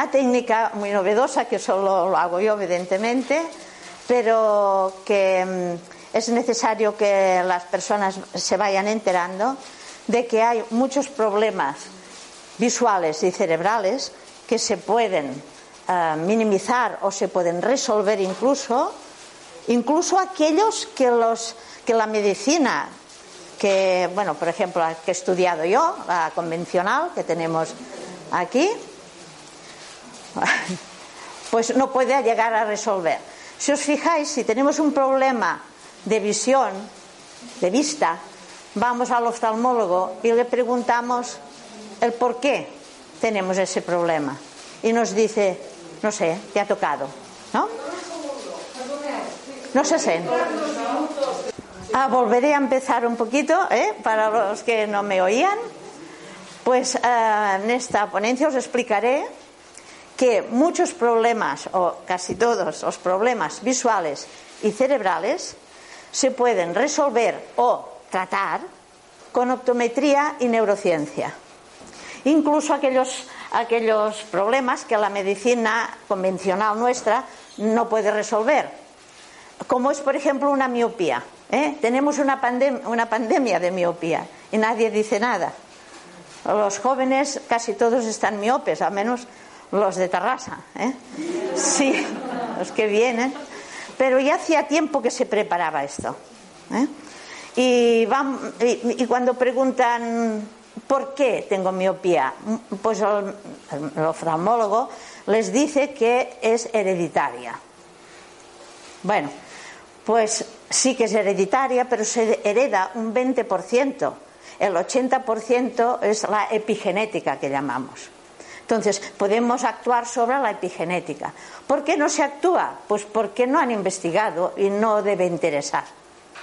Una técnica muy novedosa que solo lo hago yo, evidentemente, pero que mm, es necesario que las personas se vayan enterando de que hay muchos problemas visuales y cerebrales que se pueden eh, minimizar o se pueden resolver incluso, incluso aquellos que, los, que la medicina, que, bueno, por ejemplo, que he estudiado yo, la convencional que tenemos aquí, pues no puede llegar a resolver. Si os fijáis, si tenemos un problema de visión, de vista, vamos al oftalmólogo y le preguntamos el por qué tenemos ese problema. Y nos dice, no sé, te ha tocado, ¿no? No se sé. Ah, volveré a empezar un poquito, ¿eh? para los que no me oían. Pues eh, en esta ponencia os explicaré que muchos problemas, o casi todos los problemas visuales y cerebrales, se pueden resolver o tratar con optometría y neurociencia. Incluso aquellos, aquellos problemas que la medicina convencional nuestra no puede resolver, como es, por ejemplo, una miopía. ¿eh? Tenemos una, una pandemia de miopía y nadie dice nada. Los jóvenes casi todos están miopes, a menos los de Tarrasa, ¿eh? Sí, los que vienen. Pero ya hacía tiempo que se preparaba esto. ¿eh? Y, van, y, cuando preguntan por qué tengo miopía, pues el, el oftalmólogo les dice que es hereditaria. Bueno, pues sí que es hereditaria, pero se hereda un 20%. El 80% es la epigenética que llamamos. Entonces, podemos actuar sobre la epigenética. ¿Por qué no se actúa? Pues porque no han investigado y no debe interesar.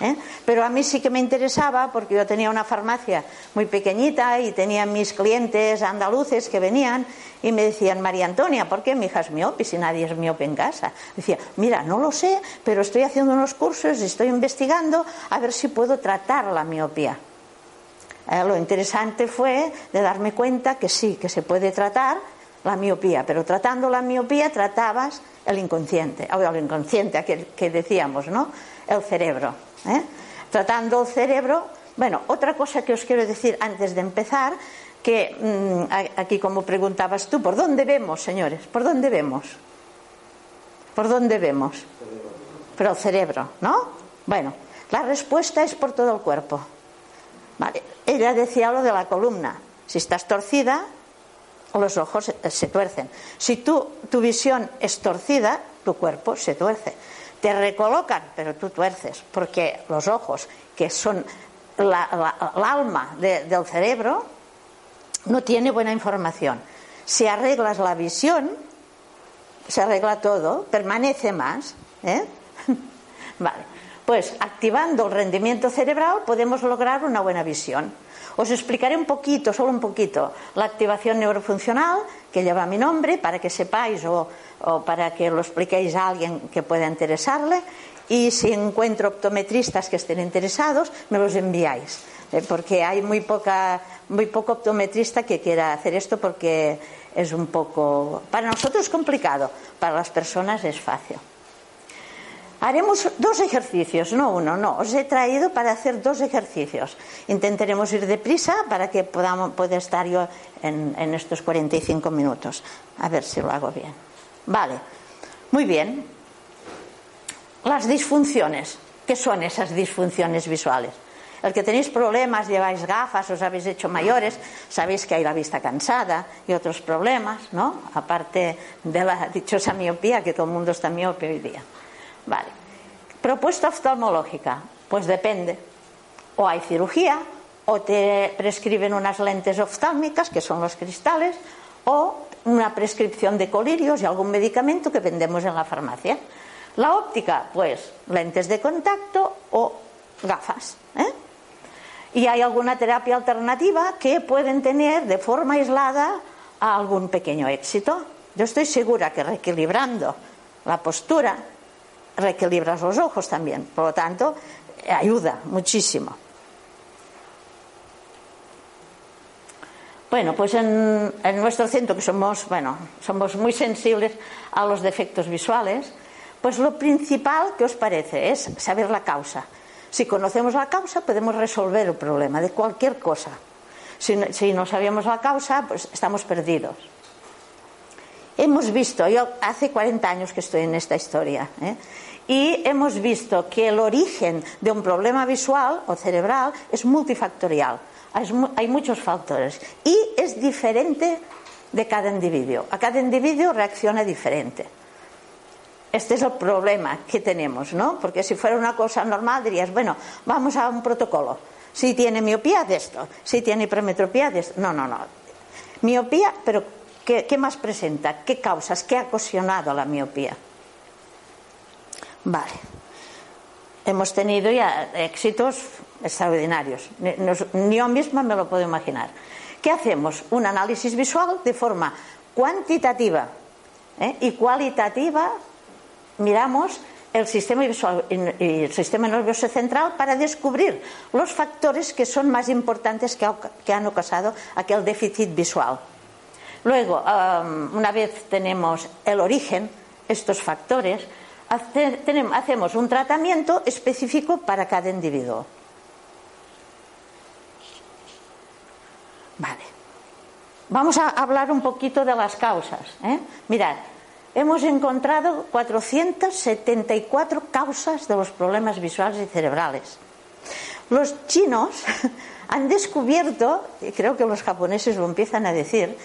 ¿eh? Pero a mí sí que me interesaba porque yo tenía una farmacia muy pequeñita y tenía mis clientes andaluces que venían y me decían, María Antonia, ¿por qué mi hija es miope si nadie es miope en casa? Decía, mira, no lo sé, pero estoy haciendo unos cursos y estoy investigando a ver si puedo tratar la miopía. Eh, lo interesante fue de darme cuenta que sí, que se puede tratar la miopía, pero tratando la miopía tratabas el inconsciente, o el inconsciente aquel que decíamos, ¿no? El cerebro. ¿eh? Tratando el cerebro, bueno, otra cosa que os quiero decir antes de empezar, que mm, aquí como preguntabas tú, ¿por dónde vemos, señores? ¿Por dónde vemos? ¿Por dónde vemos? Pero el cerebro, ¿no? Bueno, la respuesta es por todo el cuerpo. Vale. Ella decía lo de la columna. Si estás torcida, los ojos se tuercen. Si tú, tu visión es torcida, tu cuerpo se tuerce. Te recolocan, pero tú tuerces, porque los ojos, que son el alma del cerebro, no tiene buena información. Si arreglas la visión, se arregla todo, permanece más. ¿eh? vale. Pues activando el rendimiento cerebral podemos lograr una buena visión. Os explicaré un poquito, solo un poquito, la activación neurofuncional, que lleva mi nombre, para que sepáis o, para que lo expliquéis a alguien que pueda interesarle. Y si encuentro optometristas que estén interesados, me los enviáis. Eh, porque hay muy, poca, muy poco optometrista que quiera hacer esto porque es un poco. Para nosotros es complicado, para las personas es fácil. Haremos dos ejercicios, no uno, no. Os he traído para hacer dos ejercicios. Intentaremos ir deprisa para que podamos, pueda estar yo en, en estos 45 minutos. A ver si lo hago bien. Vale. Muy bien. Las disfunciones. ¿Qué son esas disfunciones visuales? El que tenéis problemas, lleváis gafas, os habéis hecho mayores, sabéis que hay la vista cansada y otros problemas, ¿no? Aparte de la dichosa miopía, que todo el mundo está miope hoy día. Vale. Propuesta oftalmológica, pues depende. O hay cirugía, o te prescriben unas lentes oftálmicas, que son los cristales, o una prescripción de colirios y algún medicamento que vendemos en la farmacia. La óptica, pues lentes de contacto o gafas. ¿eh? Y hay alguna terapia alternativa que pueden tener de forma aislada algún pequeño éxito. Yo estoy segura que reequilibrando la postura, reequilibras los ojos también. Por lo tanto, ayuda muchísimo. Bueno, pues en, nuestro centro, que somos, bueno, somos muy sensibles a los defectos visuales, pues lo principal que os parece es saber la causa. Si conocemos la causa, podemos resolver el problema de cualquier cosa. Si, si no sabemos la causa, pues estamos perdidos. Hemos visto, yo hace 40 años que estoy en esta historia, ¿eh? Y hemos visto que el origen de un problema visual o cerebral es multifactorial hay muchos factores y es diferente de cada individuo. A cada individuo reacciona diferente. Este es el problema que tenemos, ¿no? Porque si fuera una cosa normal dirías, bueno, vamos a un protocolo. Si tiene miopía de esto, si tiene hipermetropía de esto. No, no, no. Miopía, pero ¿qué, qué más presenta? ¿Qué causas? ¿Qué ha ocasionado la miopía? Vale. Hemos tenido ya éxitos extraordinarios. Ni yo misma me lo puedo imaginar. ¿Qué hacemos? Un análisis visual de forma cuantitativa ¿eh? y cualitativa. Miramos el sistema visual y el sistema nervioso central para descubrir los factores que son más importantes que, han ocasionado aquel déficit visual. Luego, um, una vez tenemos el origen, estos factores, hacemos un tratamiento específico para cada individuo. Vale. Vamos a hablar un poquito de las causas. ¿eh? Mirad, hemos encontrado 474 causas de los problemas visuales y cerebrales. Los chinos han descubierto, y creo que los japoneses lo empiezan a decir,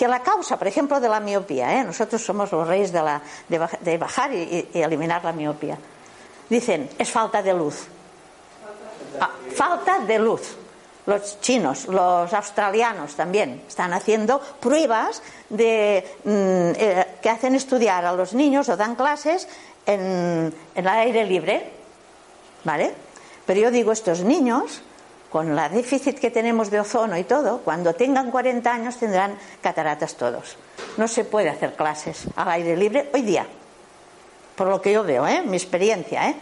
que la causa, por ejemplo, de la miopía, ¿eh? nosotros somos los reyes de, la, de, bajar y, eliminar la miopía, dicen, es falta de luz. Ah, falta de luz los chinos, los australianos también están haciendo pruebas de, mm, eh, que hacen estudiar a los niños o dan clases en, el aire libre. ¿Vale? Pero yo digo, estos niños, con la déficit que tenemos de ozono y todo, cuando tengan 40 años tendrán cataratas todos. No se puede hacer clases al aire libre hoy día, por lo que yo veo, ¿eh? mi experiencia. ¿eh?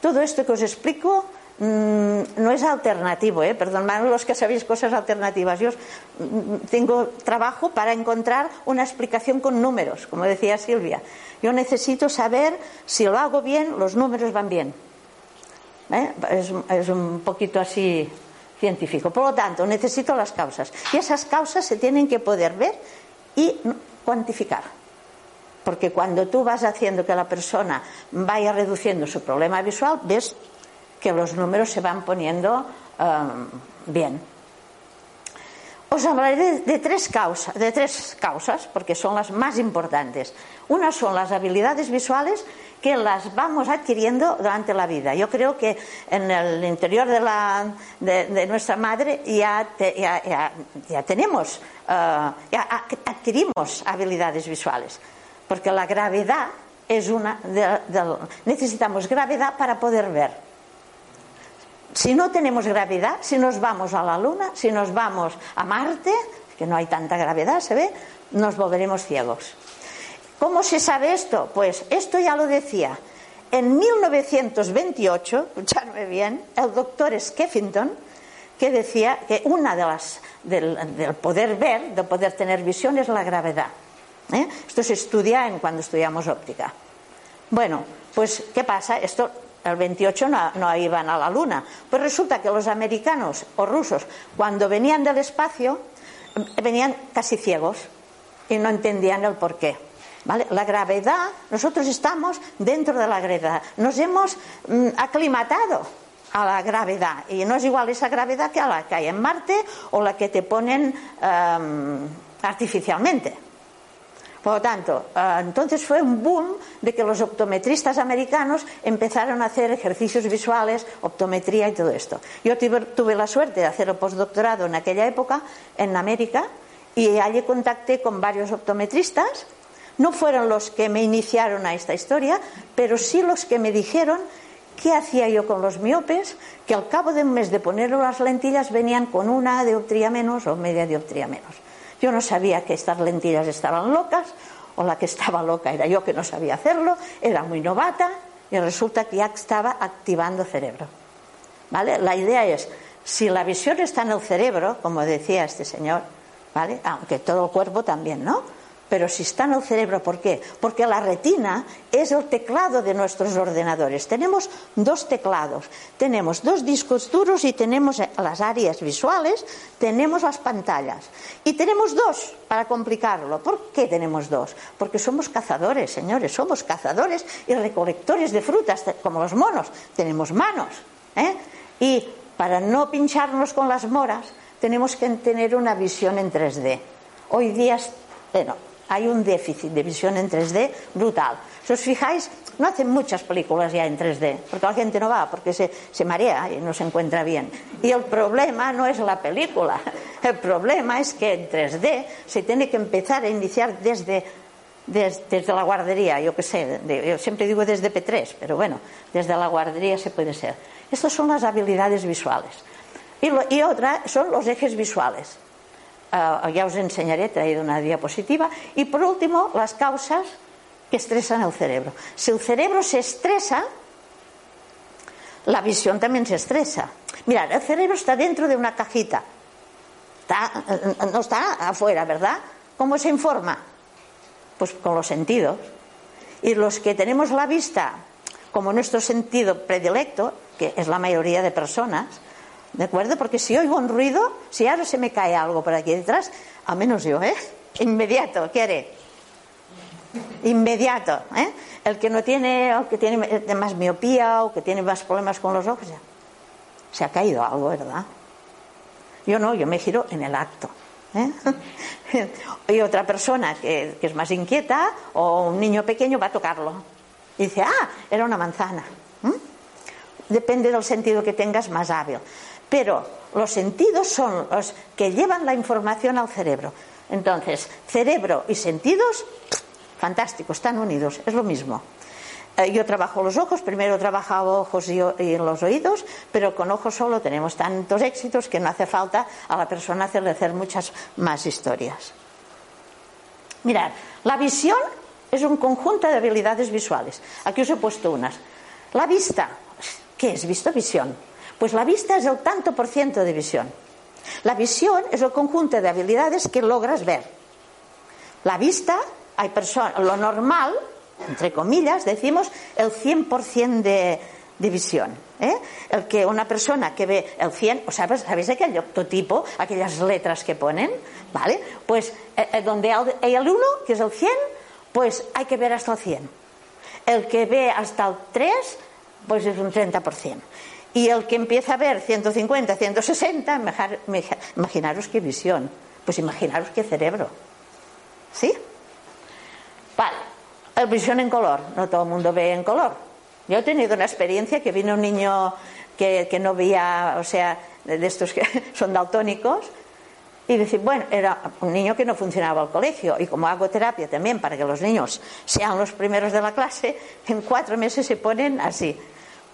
Todo esto que os explico Mm, no es alternativo, ¿eh? perdón, los que sabéis cosas alternativas. Yo mm, tengo trabajo para encontrar una explicación con números, como decía Silvia. Yo necesito saber si lo hago bien, los números van bien. ¿Eh? Es, es un poquito así científico. Por lo tanto, necesito las causas. Y esas causas se tienen que poder ver y cuantificar. Porque cuando tú vas haciendo que la persona vaya reduciendo su problema visual, ves que los números se van poniendo um, bien. Os hablaré de tres, causas, de tres causas, porque son las más importantes. Una son las habilidades visuales que las vamos adquiriendo durante la vida. Yo creo que en el interior de, la, de, nuestra madre ya, tenemos, uh, ya adquirimos habilidades visuales, porque la gravedad es una. necesitamos gravedad para poder ver si no tenemos gravedad, si nos vamos a la Luna, si nos vamos a Marte, que no hay tanta gravedad, se ve, nos volveremos ciegos. ¿Cómo se sabe esto? Pues esto ya lo decía. En 1928, escuchadme bien, el doctor Skeffington, que decía que una de las del, poder ver, de poder tener visión, es la gravedad. ¿eh? Esto se estudia en cuando estudiamos óptica. Bueno, pues ¿qué pasa? Esto el 28 no, iban a la Luna. Pues resulta que los americanos o rusos, cuando venían del espacio, venían casi ciegos y no entendían el porqué. ¿Vale? La gravedad, nosotros estamos dentro de la gravedad, nos hemos mm, aclimatado a la gravedad. Y no es igual esa gravedad que a la que hay en Marte o la que te ponen um, artificialmente. Por lo tanto, uh, entonces fue un boom de que los optometristas americanos empezaron a hacer ejercicios visuales, optometría y todo esto. Yo tuve, la suerte de hacer el postdoctorado en aquella época en América y allí contacté con varios optometristas. No fueron los que me iniciaron a esta historia, pero sí los que me dijeron ¿Qué hacía yo con los miopes? Que al cabo de un mes de ponerle las lentillas venían con una dioptría menos o media dioptría menos. Yo no sabía que estas lentillas estaban locas, o la que estaba loca era yo que no sabía hacerlo, era muy novata y resulta que ya estaba activando cerebro. ¿Vale? La idea es, si la visión está en el cerebro, como decía este señor, ¿vale? Aunque todo el cuerpo también, ¿no? Pero si está en el cerebro, ¿por qué? Porque la retina es el teclado de nuestros ordenadores. Tenemos dos teclados. Tenemos dos discos duros y tenemos las áreas visuales, tenemos las pantallas. Y tenemos dos, para complicarlo. ¿Por qué tenemos dos? Porque somos cazadores, señores. Somos cazadores y recolectores de frutas, como los monos. Tenemos manos. ¿eh? Y para no pincharnos con las moras, tenemos que tener una visión en 3D. Hoy día, bueno, hay un déficit de visión en 3D brutal. Si os fijáis, no hacen muchas películas ya en 3D, porque la gente no va, porque se, se, marea y no se encuentra bien. Y el problema no es la película, el problema es que en 3D se tiene que empezar a iniciar desde, desde, desde la guardería, yo qué sé, de, yo siempre digo desde P3, pero bueno, desde la guardería se puede ser. Estas son las habilidades visuales. Y, lo, y otra son los ejes visuales. Ya os enseñaré, he traído una diapositiva. Y por último, las causas que estresan el cerebro. Si el cerebro se estresa, la visión también se estresa. Mirad, el cerebro está dentro de una cajita. Está, no está afuera, ¿verdad? ¿Cómo se informa? Pues con los sentidos. Y los que tenemos la vista como nuestro sentido predilecto, que es la mayoría de personas, ¿De acuerdo? Porque si oigo un ruido, si ahora se me cae algo por aquí detrás, a menos yo, ¿eh? Inmediato, ¿qué haré? Inmediato, ¿eh? El que no tiene, o que tiene más miopía o que tiene más problemas con los ojos, ya. Se ha caído algo, ¿verdad? Yo no, yo me giro en el acto. ¿eh? y otra persona que, es más inquieta o un niño pequeño va a tocarlo. Y dice, ah, era una manzana. Depende del sentido que tengas más hábil. Pero los sentidos son los que llevan la información al cerebro. Entonces, cerebro y sentidos, fantástico, están unidos, es lo mismo. Eh, yo trabajo los ojos, primero he trabajado ojos y, y, los oídos, pero con ojos solo tenemos tantos éxitos que no hace falta a la persona hacerle hacer muchas más historias. Mirad, la visión es un conjunto de habilidades visuales. Aquí os he puesto unas. La vista, ¿qué es vista? Visión. Pues la vista es el tanto por ciento de visión. La visión es el conjunto de habilidades que logras ver. La vista, hay personas, lo normal, entre comillas, decimos el 100% de, de visión. ¿eh? El que una persona que ve el 100, ¿sabes, ¿sabéis aquel octotipo, aquellas letras que ponen? ¿Vale? Pues eh, eh donde hay el 1, que es el 100, pues hay que ver hasta el 100. El que ve hasta el 3, pues es un 30%. Y el que empieza a ver 150, 160, imaginaros qué visión. Pues imaginaros qué cerebro. ¿Sí? Vale. La visión en color. No todo el mundo ve en color. Yo he tenido una experiencia que vino un niño que, que no veía, o sea, de estos que son daltónicos, y decir, bueno, era un niño que no funcionaba al colegio y como hago terapia también para que los niños sean los primeros de la clase, en cuatro meses se ponen así.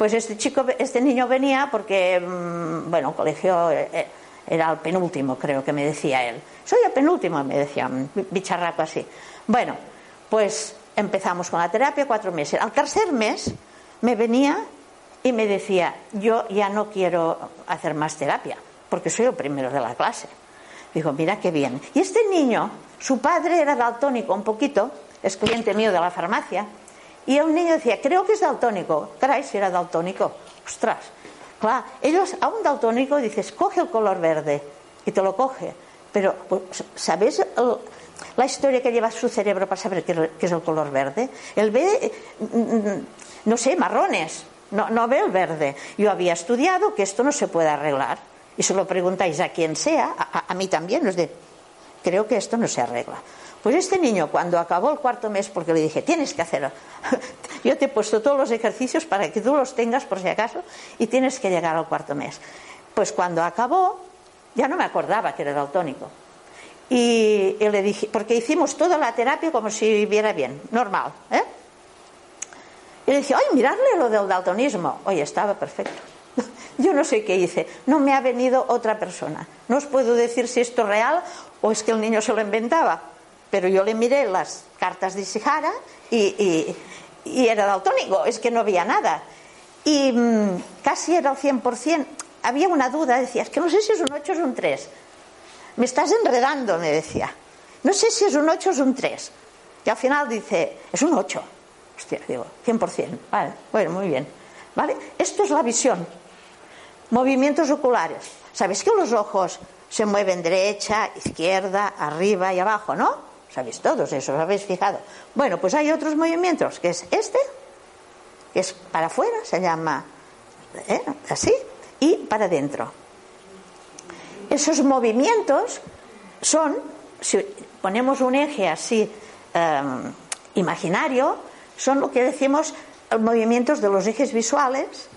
Pues este chico, este niño venía porque, mm, bueno, colegio eh, eh, era el penúltimo, creo que me decía él. Soy el penúltimo, me decía, un bicharraco así. Bueno, pues empezamos con la terapia cuatro meses. Al tercer mes me venía y me decía, yo ya no quiero hacer más terapia, porque soy el primero de la clase. Digo, mira qué bien. Y este niño, su padre era daltónico un poquito, es cliente mío de la farmacia, y el niño decía, creo que es daltónico. Caray, si era daltónico. Ostras. Claro, ellos a un daltónico dices, coge el color verde. Y te lo coge. Pero, pues, ¿sabes la historia que lleva su cerebro para saber qué, es el color verde? Él ve, mm, no sé, marrones. no, ve el verde. Yo había estudiado que esto no se puede arreglar. Y se lo preguntáis a quien sea, a, mí también, es de, creo que esto no se arregla. Pues este niño, cuando acabó el cuarto mes, porque le dije, tienes que hacerlo, yo te he puesto todos los ejercicios para que tú los tengas por si acaso, y tienes que llegar al cuarto mes. Pues cuando acabó, ya no me acordaba que era daltónico. Y, y le dije, porque hicimos toda la terapia como si viviera bien, normal. ¿eh? Y le dije, ay, miradle lo del daltonismo. Oye, estaba perfecto. Yo no sé qué hice. No me ha venido otra persona. No os puedo decir si esto es real o es que el niño se lo inventaba. Pero yo le miré las cartas de Ishihara y, y, era daltónico. Es que no había nada. Y mm, casi era al 100%. Había una duda. Decía, es que no sé si es un 8 o es un 3. Me estás enredando, me decía. No sé si es un 8 o es un 3. Y al final dice, es un 8. Hostia, digo, 100%. Vale, bueno, muy bien. ¿Vale? Esto es la visión. Movimientos oculares. ¿Sabéis que los ojos se mueven derecha, izquierda, arriba y abajo, no? Sabéis todos eso, os habéis fijado. Bueno, pues hay otros movimientos, que es este, que es para afuera, se llama ¿eh? así, y para adentro. Esos movimientos son, si ponemos un eje así em, imaginario, son lo que decimos movimientos de los ejes visuales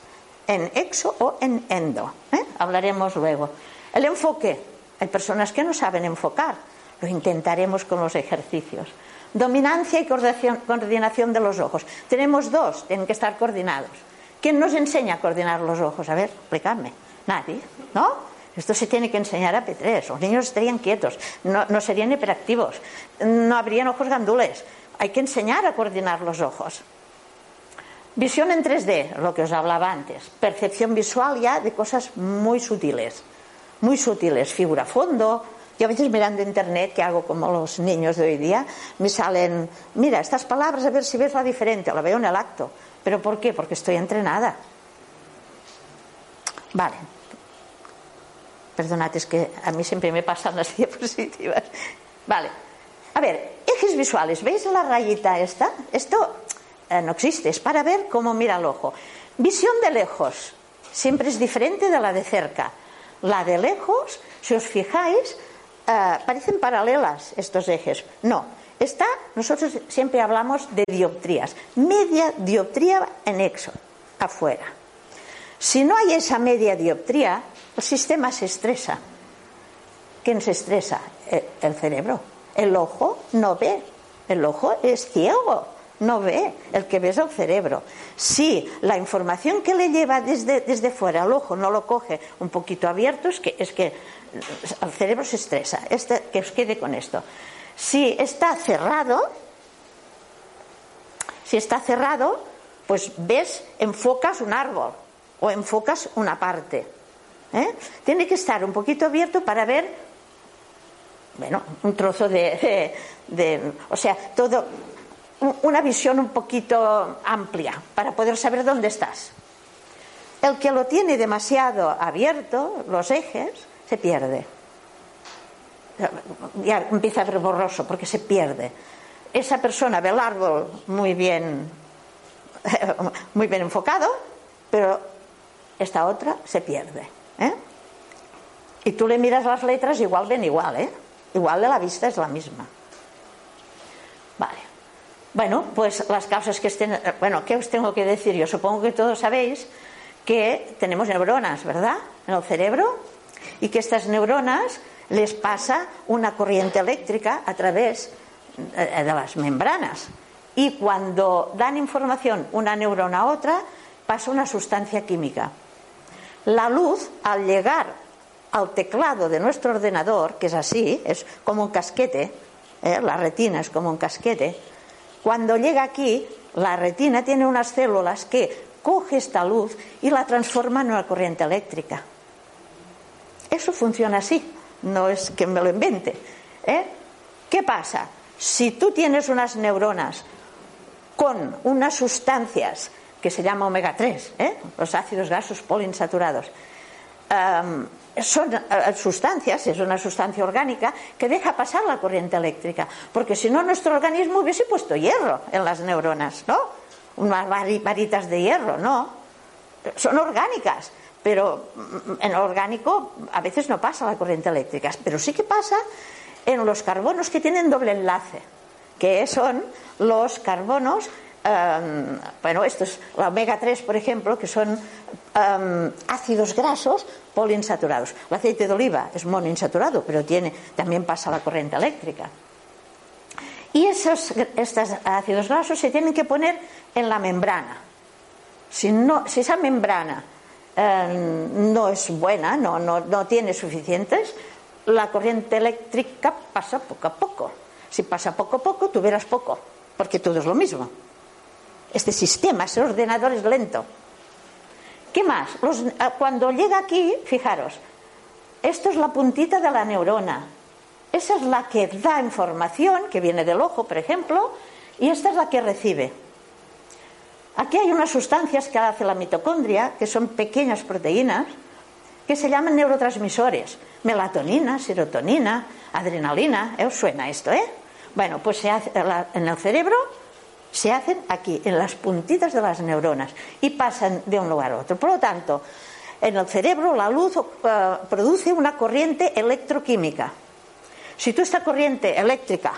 en exo o en endo. ¿eh? Hablaremos luego. El enfoque. Hay personas que no saben enfocar. Lo intentaremos con los ejercicios. Dominancia y coordinación de los ojos. Tenemos dos, tienen que estar coordinados. ¿Quién nos enseña a coordinar los ojos? A ver, explicadme. Nadie, ¿no? Esto se tiene que enseñar a P3. Los niños estarían quietos, no, no serían hiperactivos, no habrían ojos gandules. Hay que enseñar a coordinar los ojos. Visión en 3D, lo que os hablaba antes. Percepción visual ya de cosas muy sutiles. Muy sutiles. Figura fondo. Yo a veces mirando internet, que hago como los niños de hoy día, me salen, mira, estas palabras a ver si ves la diferente. La veo en el acto. ¿Pero por qué? Porque estoy entrenada. Vale. Perdonad, es que a mí siempre me pasan las diapositivas. Vale. A ver, ejes visuales. ¿Veis la rayita esta? Esto eh, no existe, es para ver cómo mira el ojo. Visión de lejos siempre es diferente de la de cerca. La de lejos, si os fijáis, eh, parecen paralelas estos ejes. No, está, nosotros siempre hablamos de dioptrías. Media dioptría en exo, afuera. Si no hay esa media dioptría, el sistema se estresa. ¿Quién se estresa? el cerebro. El ojo no ve. El ojo es ciego no ve, el que ve es el cerebro. Si la información que le lleva desde, desde fuera al ojo no lo coge un poquito abierto, es que, es que el cerebro se estresa. Este, que os quede con esto. Si está cerrado, si está cerrado, pues ves, enfocas un árbol o enfocas una parte. ¿eh? Tiene que estar un poquito abierto para ver, bueno, un trozo de, de o sea, todo una visión un poquito amplia para poder saber dónde estás. El que lo tiene demasiado abierto, los ejes, se pierde. Ya empieza a ver borroso porque se pierde. Esa persona ve el árbol muy bien, muy bien enfocado, pero esta otra se pierde. ¿eh? Y tú le miras las letras, igual ven igual, ¿eh? Igual de la vista es la misma. Vale. Bueno, pues las causas que estén. Bueno, ¿qué os tengo que decir? Yo supongo que todos sabéis que tenemos neuronas, ¿verdad? En el cerebro. Y que estas neuronas les pasa una corriente eléctrica a través eh, de las membranas. Y cuando dan información una neurona a otra, pasa una sustancia química. La luz, al llegar al teclado de nuestro ordenador, que es así, es como un casquete, ¿eh? la retina es como un casquete, cuando llega aquí, la retina tiene unas células que coge esta luz y la transforma en una corriente eléctrica. Eso funciona así, no es que me lo invente. ¿eh? ¿Qué pasa? Si tú tienes unas neuronas con unas sustancias que se llama omega 3, ¿eh? los ácidos grasos poliinsaturados, son eh, sustancias, es una sustancia orgánica que deja pasar la corriente eléctrica, porque si no nuestro organismo hubiese puesto hierro en las neuronas, ¿no? Unas varitas de hierro, ¿no? son orgánicas, pero en lo orgánico a veces no pasa la corriente eléctrica, pero sí que pasa en los carbonos que tienen doble enlace, que son los carbonos, em, bueno, estos, la omega 3, por ejemplo, que son ácidos grasos poliinsaturados. El aceite de oliva es monoinsaturado, pero tiene, también pasa la corriente eléctrica. Y esos estos ácidos grasos se tienen que poner en la membrana. Si, no, si esa membrana em, no es buena, no, no, no tiene suficientes, la corriente eléctrica pasa poco a poco. Si pasa poco a poco, tú verás poco, porque todo es lo mismo. Este sistema, ese ordenador es lento. ¿Qué más? Ah, cuando llega aquí, fijaros, esto es la puntita de la neurona. Esa es la que da información, que viene del ojo, por ejemplo, y esta es la que recibe. Aquí hay unas sustancias que hace la mitocondria, que son pequeñas proteínas, que se llaman neurotransmisores. Melatonina, serotonina, adrenalina. ¿eh? ¿Os suena esto, eh? Bueno, pues se hace en el cerebro se hacen aquí, en las puntitas de las neuronas, y pasan de un lugar a otro. Por lo tanto, en el cerebro la luz eh, produce una corriente electroquímica. Si tú esta corriente eléctrica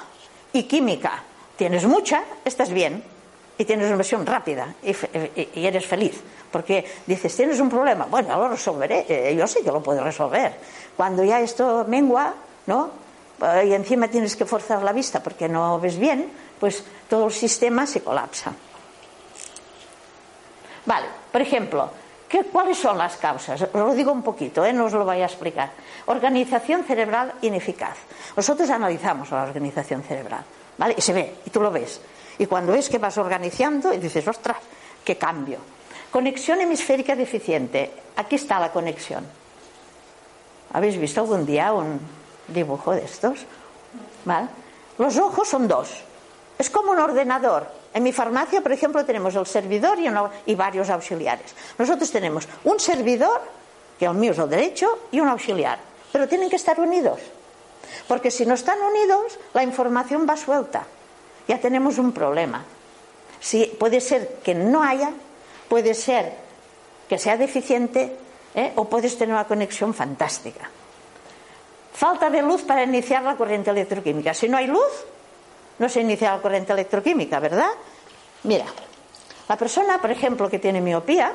y química tienes mucha, estás bien y tienes una versión rápida y eres feliz. Porque dices, tienes un problema, bueno, lo resolveré, eh, yo sí que lo puedo resolver. Cuando ya esto mengua, ¿no? Y encima tienes que forzar la vista porque no ves bien, pues todo el sistema se colapsa. Vale, por ejemplo, ¿qué, ¿cuáles son las causas? Os lo digo un poquito, ¿eh? no os lo voy a explicar. Organización cerebral ineficaz. Nosotros analizamos la organización cerebral, ¿vale? Y se ve, y tú lo ves. Y cuando ves que vas organizando, y dices, ostras, qué cambio. Conexión hemisférica deficiente. Aquí está la conexión. ¿Habéis visto algún día un dibujo de estos? Los ojos son dos. Es como un ordenador. En mi farmacia, por ejemplo, tenemos el servidor y, y varios auxiliares. Nosotros tenemos un servidor, que el mío es el derecho, y un auxiliar. Pero tienen que estar unidos. Porque si no están unidos, la información va suelta. Ya tenemos un problema. Si puede ser que no haya puede ser que sea deficiente ¿eh? o puedes tener una conexión fantástica. Falta de luz para iniciar la corriente electroquímica. Si no hay luz, no se inicia la corriente electroquímica, ¿verdad? Mira, la persona, por ejemplo, que tiene miopía,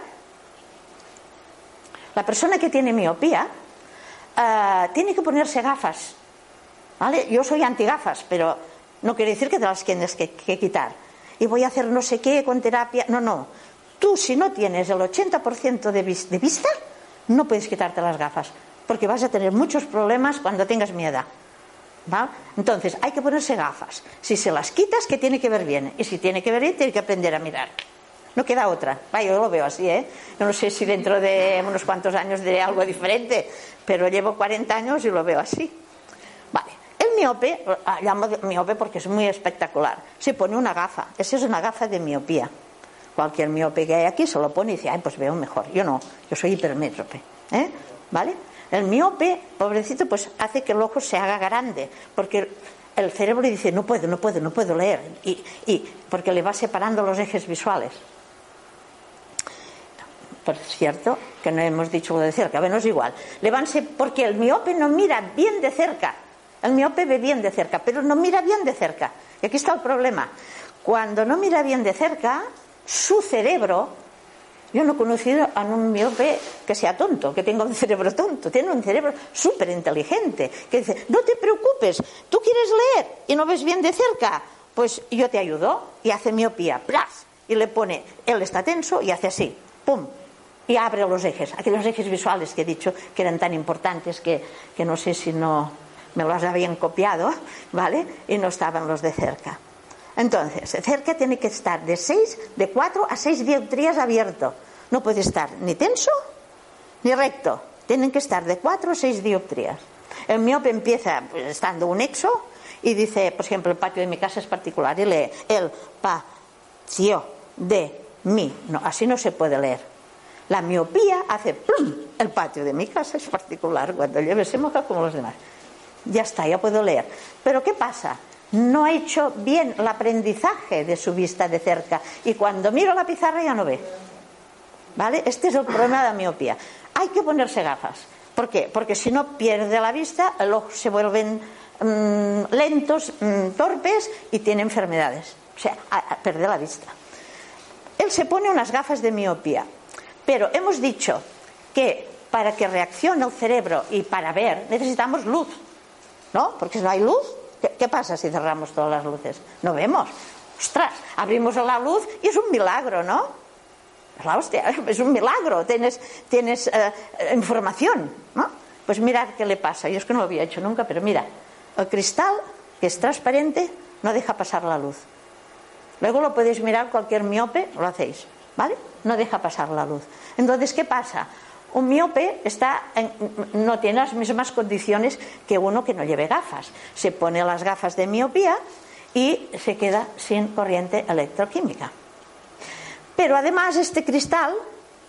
la persona que tiene miopía ah, tiene que ponerse gafas. ¿Vale? Yo soy antigafas, pero no quiere decir que te las tienes que quitar. Y voy a hacer no sé qué con terapia. No, no. Tú, si no tienes el 80% de, vista, no puedes quitarte las gafas, porque vas a tener muchos problemas cuando tengas miedo. ¿Va? Entonces, hay que ponerse gafas. Si se las quitas, que tiene que ver bien. Y si tiene que ver bien, tiene que aprender a mirar. No queda otra. yo lo veo así, ¿eh? Yo no sé si dentro de unos cuantos años diré algo diferente, pero llevo 40 años y lo veo así. Vale. El miope, ah, llamo miope porque es muy espectacular, se pone una gafa. Esa es una gafa de miopía. Cualquier miope que hay aquí se lo pone y dice, ay, pues veo mejor. Yo no, yo soy hipermétrope. ¿eh? ¿Vale? El miope, pobrecito, pues hace que el ojo se haga grande, porque el cerebro dice, no puedo, no puedo, no puedo leer, y, porque le va separando los ejes visuales. Por cierto, que no hemos dicho lo de cerca, bueno, es igual. Le van porque el miope no mira bien de cerca. El miope ve bien de cerca, pero no mira bien de cerca. Y aquí está el problema. Cuando no mira bien de cerca, su cerebro, yo no he conocido a un miope que sea tonto, que tenga un cerebro tonto, tiene un cerebro súper inteligente, que dice, no te preocupes, tú quieres leer y no ves bien de cerca, pues yo te ayudo y hace miopía, ¡plas! y le pone, él está tenso y hace así, ¡pum! y abre los ejes, aquellos ejes visuales que he dicho que eran tan importantes que, que no sé si no me los habían copiado, ¿vale? Y no estaban los de cerca. Entonces, cerca tiene que estar de 6, de 4 a 6 dioptrías abierto. No puede estar ni tenso ni recto. Tienen que estar de 4 a 6 dioptrías. El miope empieza pues, estando un exo y dice, por ejemplo, el patio de mi casa es particular y lee el patio de mi. No, así no se puede leer. La miopía hace el patio de mi casa es particular. Cuando llueve se moja como los demás. Ya está, ya puedo leer. Pero ¿qué pasa? No ha hecho bien el aprendizaje de su vista de cerca y cuando miro la pizarra ya no ve. ¿Vale? Este es el problema de la miopía. Hay que ponerse gafas. ¿Por qué? Porque si no pierde la vista, los se vuelven mm, lentos, mm, torpes y tiene enfermedades. O sea, pierde la vista. Él se pone unas gafas de miopía. Pero hemos dicho que para que reaccione el cerebro y para ver necesitamos luz. ¿No? Porque si no hay luz, ¿qué, pasa si cerramos todas las luces? No vemos. Ostras, abrimos la luz y es un milagro, ¿no? La hostia, es un milagro, tienes, tienes eh, información, ¿no? Pues mirad qué le pasa. Yo es que no lo había hecho nunca, pero mira, el cristal, que es transparente, no deja pasar la luz. Luego lo podéis mirar cualquier miope, lo hacéis, ¿vale? No deja pasar la luz. Entonces, ¿qué pasa? Un miope no tiene las mismas condiciones que uno que no lleve gafas. Se pone las gafas de miopía y se queda sin corriente electroquímica. Pero además este cristal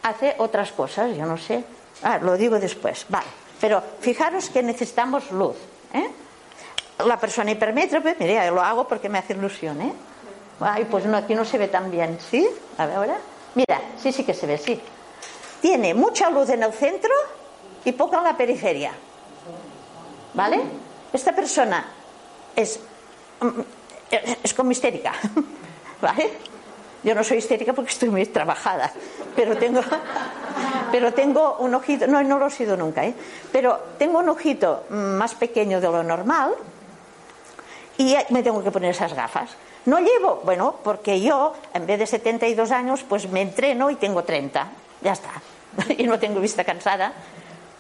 hace otras cosas, yo no sé. Ah, lo digo después, vale. Pero fijaros que necesitamos luz. ¿eh? La persona hipermétrope, mire, lo hago porque me hace ilusión, ¿eh? Ay, pues no, aquí no se ve tan bien, ¿sí? A ver ahora. Mira, sí, sí que se ve, sí. Tiene mucha luz en el centro y poca en la periferia. ¿Vale? Esta persona es, mm, es como histérica. ¿Vale? Yo no soy histérica porque estoy muy trabajada, pero tengo, pero tengo un ojito, no, no lo he sido nunca, ¿eh? pero tengo un ojito más pequeño de lo normal y me tengo que poner esas gafas. No llevo, bueno, porque yo en vez de 72 años, pues me entreno y tengo 30, ya está, y no tengo vista cansada.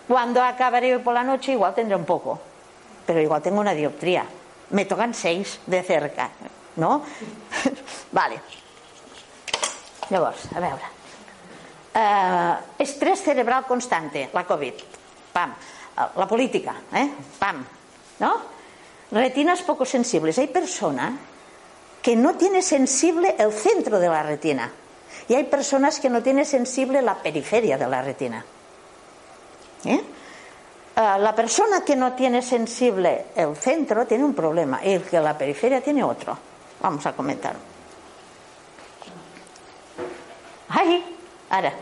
Cuando acabaré por la noche igual tendré un poco, pero igual tengo una dioptría. Me tocan seis de cerca, ¿no? vale. Llavors, a veure. Uh, estrès cerebral constante, la Covid. Pam. La política, eh? Pam. ¿No? Retinas poco sensibles. Hay personas que no tiene sensible el centro de la retina y hay personas que no tienen sensible la periferia de la retina. ¿Eh? Uh, la persona que no tiene sensible el centro tiene un problema y el que la periferia tiene otro. Vamos a comentar. Ahí, ahora.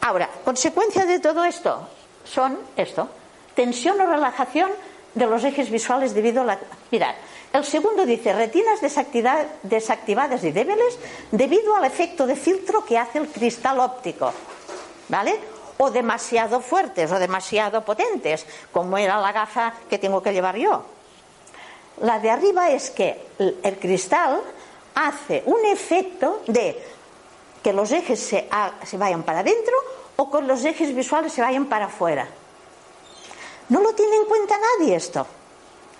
Ahora, consecuencia de todo esto son esto: tensión o relajación de los ejes visuales debido a la. Mirad, el segundo dice retinas desactivadas y débiles debido al efecto de filtro que hace el cristal óptico. ¿Vale? O demasiado fuertes o demasiado potentes, como era la gafa que tengo que llevar yo. La de arriba es que el cristal hace un efecto de que los ejes se, se vayan para adentro o que los ejes visuales se vayan para afuera. No lo tiene en cuenta nadie esto.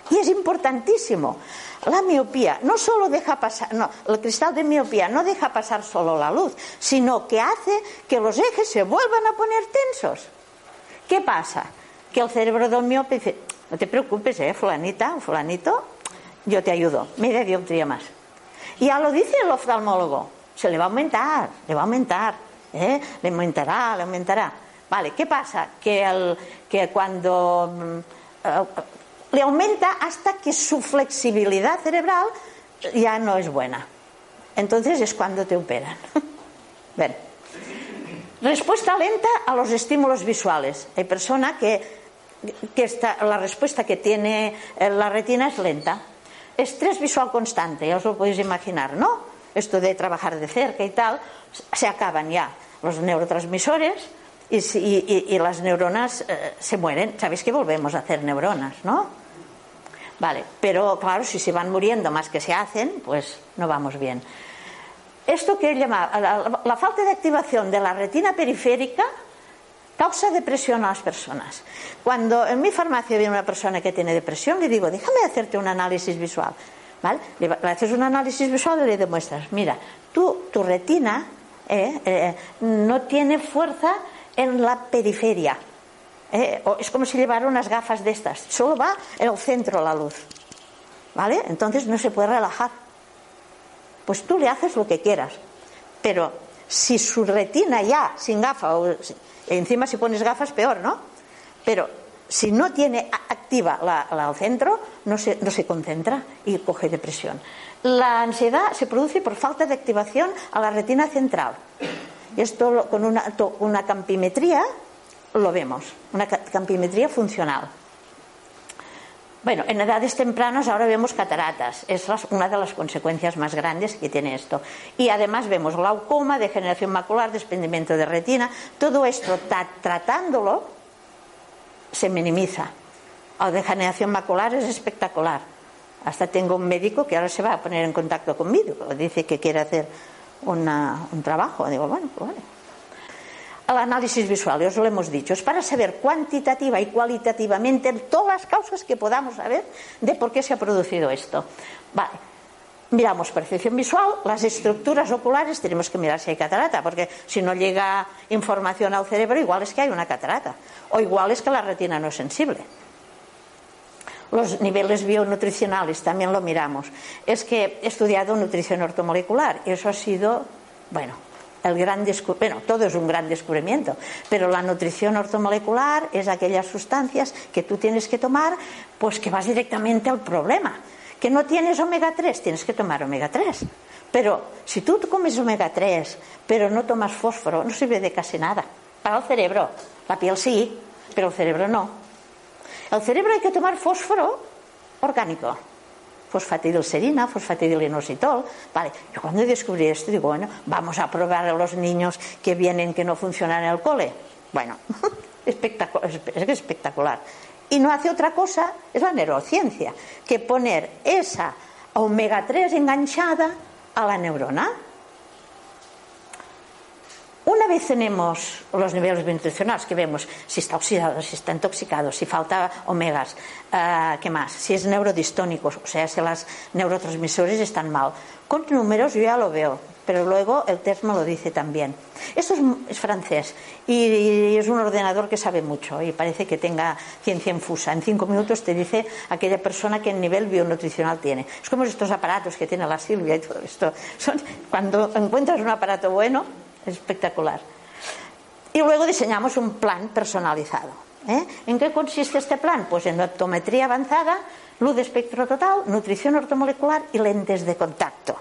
Y es importantísimo. La miopía no solo deja pasar, no, el cristal de miopía no deja pasar solo la luz, sino que hace que los ejes se vuelvan a poner tensos. ¿Qué pasa? Que el cerebro del miope dice, no te preocupes, eh, fulanita, fulanito, yo te ayudo, media dioptría más. Y ya lo dice el oftalmólogo, se le va a aumentar, le va a aumentar, ¿eh? le aumentará, le aumentará. Vale, ¿qué pasa? Que, el, que cuando mm, eh, le aumenta hasta que su flexibilidad cerebral ya no es buena. Entonces es cuando te operan. Ven. Respuesta lenta a los estímulos visuales. Hay persona que, que está, la respuesta que tiene eh, la retina es lenta. Estrés visual constante, ya os lo podéis imaginar, ¿no? esto de trabajar de cerca y tal, se acaban ya los neurotransmisores y, las neuronas eh, se mueren. Sabéis que volvemos a hacer neuronas, ¿no? Vale, pero claro, si se van muriendo más que se hacen, pues no vamos bien. Esto que llama la, falta de activación de la retina periférica causa depresión a las personas. Cuando en mi farmacia viene una persona que tiene depresión, le digo, déjame hacerte un análisis visual. Le, haces un análisis visual y le demuestras, mira, tú, tu retina eh, eh, no tiene fuerza en la periferia. Eh, es como si llevara unas gafas de estas, solo va en el centro la luz. ¿Vale? Entonces no se puede relajar. Pues tú le haces lo que quieras. Pero si su retina ya sin gafa, o encima si pones gafas, peor, ¿no? Pero si no tiene activa la, al centro, no se, no se concentra y coge depresión. La ansiedad se produce por falta de activación a la retina central. Esto con una, una campimetría lo vemos, una campimetría funcional. Bueno, en edades tempranas ahora vemos cataratas, es una de las consecuencias más grandes que tiene esto. Y además vemos glaucoma, degeneración macular, desprendimiento de retina, todo esto tratándolo se minimiza. La degeneración macular es espectacular. Hasta tengo un médico que ahora se va a poner en contacto conmigo, dice que quiere hacer un trabajo. Digo, bueno, pues vale. El análisis visual, os lo hemos dicho, es para saber cuantitativa y cualitativamente todas las causas que podamos saber de por qué se ha producido esto. Vale. Miramos percepción visual, las estructuras oculares, tenemos que mirar si hay catarata, porque si no llega información al cerebro, igual es que hay una catarata, o igual es que la retina no es sensible. Los niveles bionutricionales también lo miramos. Es que he estudiado nutrición ortomolecular y eso ha sido, bueno, el gran bueno, todo es un gran descubrimiento, pero la nutrición ortomolecular es aquellas sustancias que tú tienes que tomar, pues que vas directamente al problema. Que no tienes omega 3, tienes que tomar omega 3. Pero si tú comes omega 3, pero no tomas fósforo, no sirve de casi nada. Para el cerebro, la piel sí, pero el cerebro no. El cerebro hay que tomar fósforo orgánico fosfatidilserina, fosfatidilinositol. Vale, yo cuando descubrí esto digo, bueno, vamos a probar a los niños que vienen que no funcionan en el cole. Bueno, espectacular, es espectacular. Y no hace otra cosa, es la neurociencia, que poner esa omega 3 enganchada a la neurona. Una vez tenemos los niveles nutricionales que vemos si está oxidado, si está intoxicado, si falta omegas, uh, ¿qué más? Si es neurodistónico, o sea, si los neurotransmisores están mal. Con números yo ya lo veo, pero luego el test me lo dice también. Esto es, es francés y, es un ordenador que sabe mucho y parece que tenga ciencia infusa. En cinco minutos te dice aquella persona que nivel bionutricional tiene. Es como estos aparatos que tiene la Silvia y todo esto. Cuando encuentras un aparato bueno, espectacular. Y luego diseñamos un plan personalizado. ¿eh? ¿En qué consiste este plan? Pues en optometría avanzada, luz de espectro total, nutrición ortomolecular y lentes de contacto.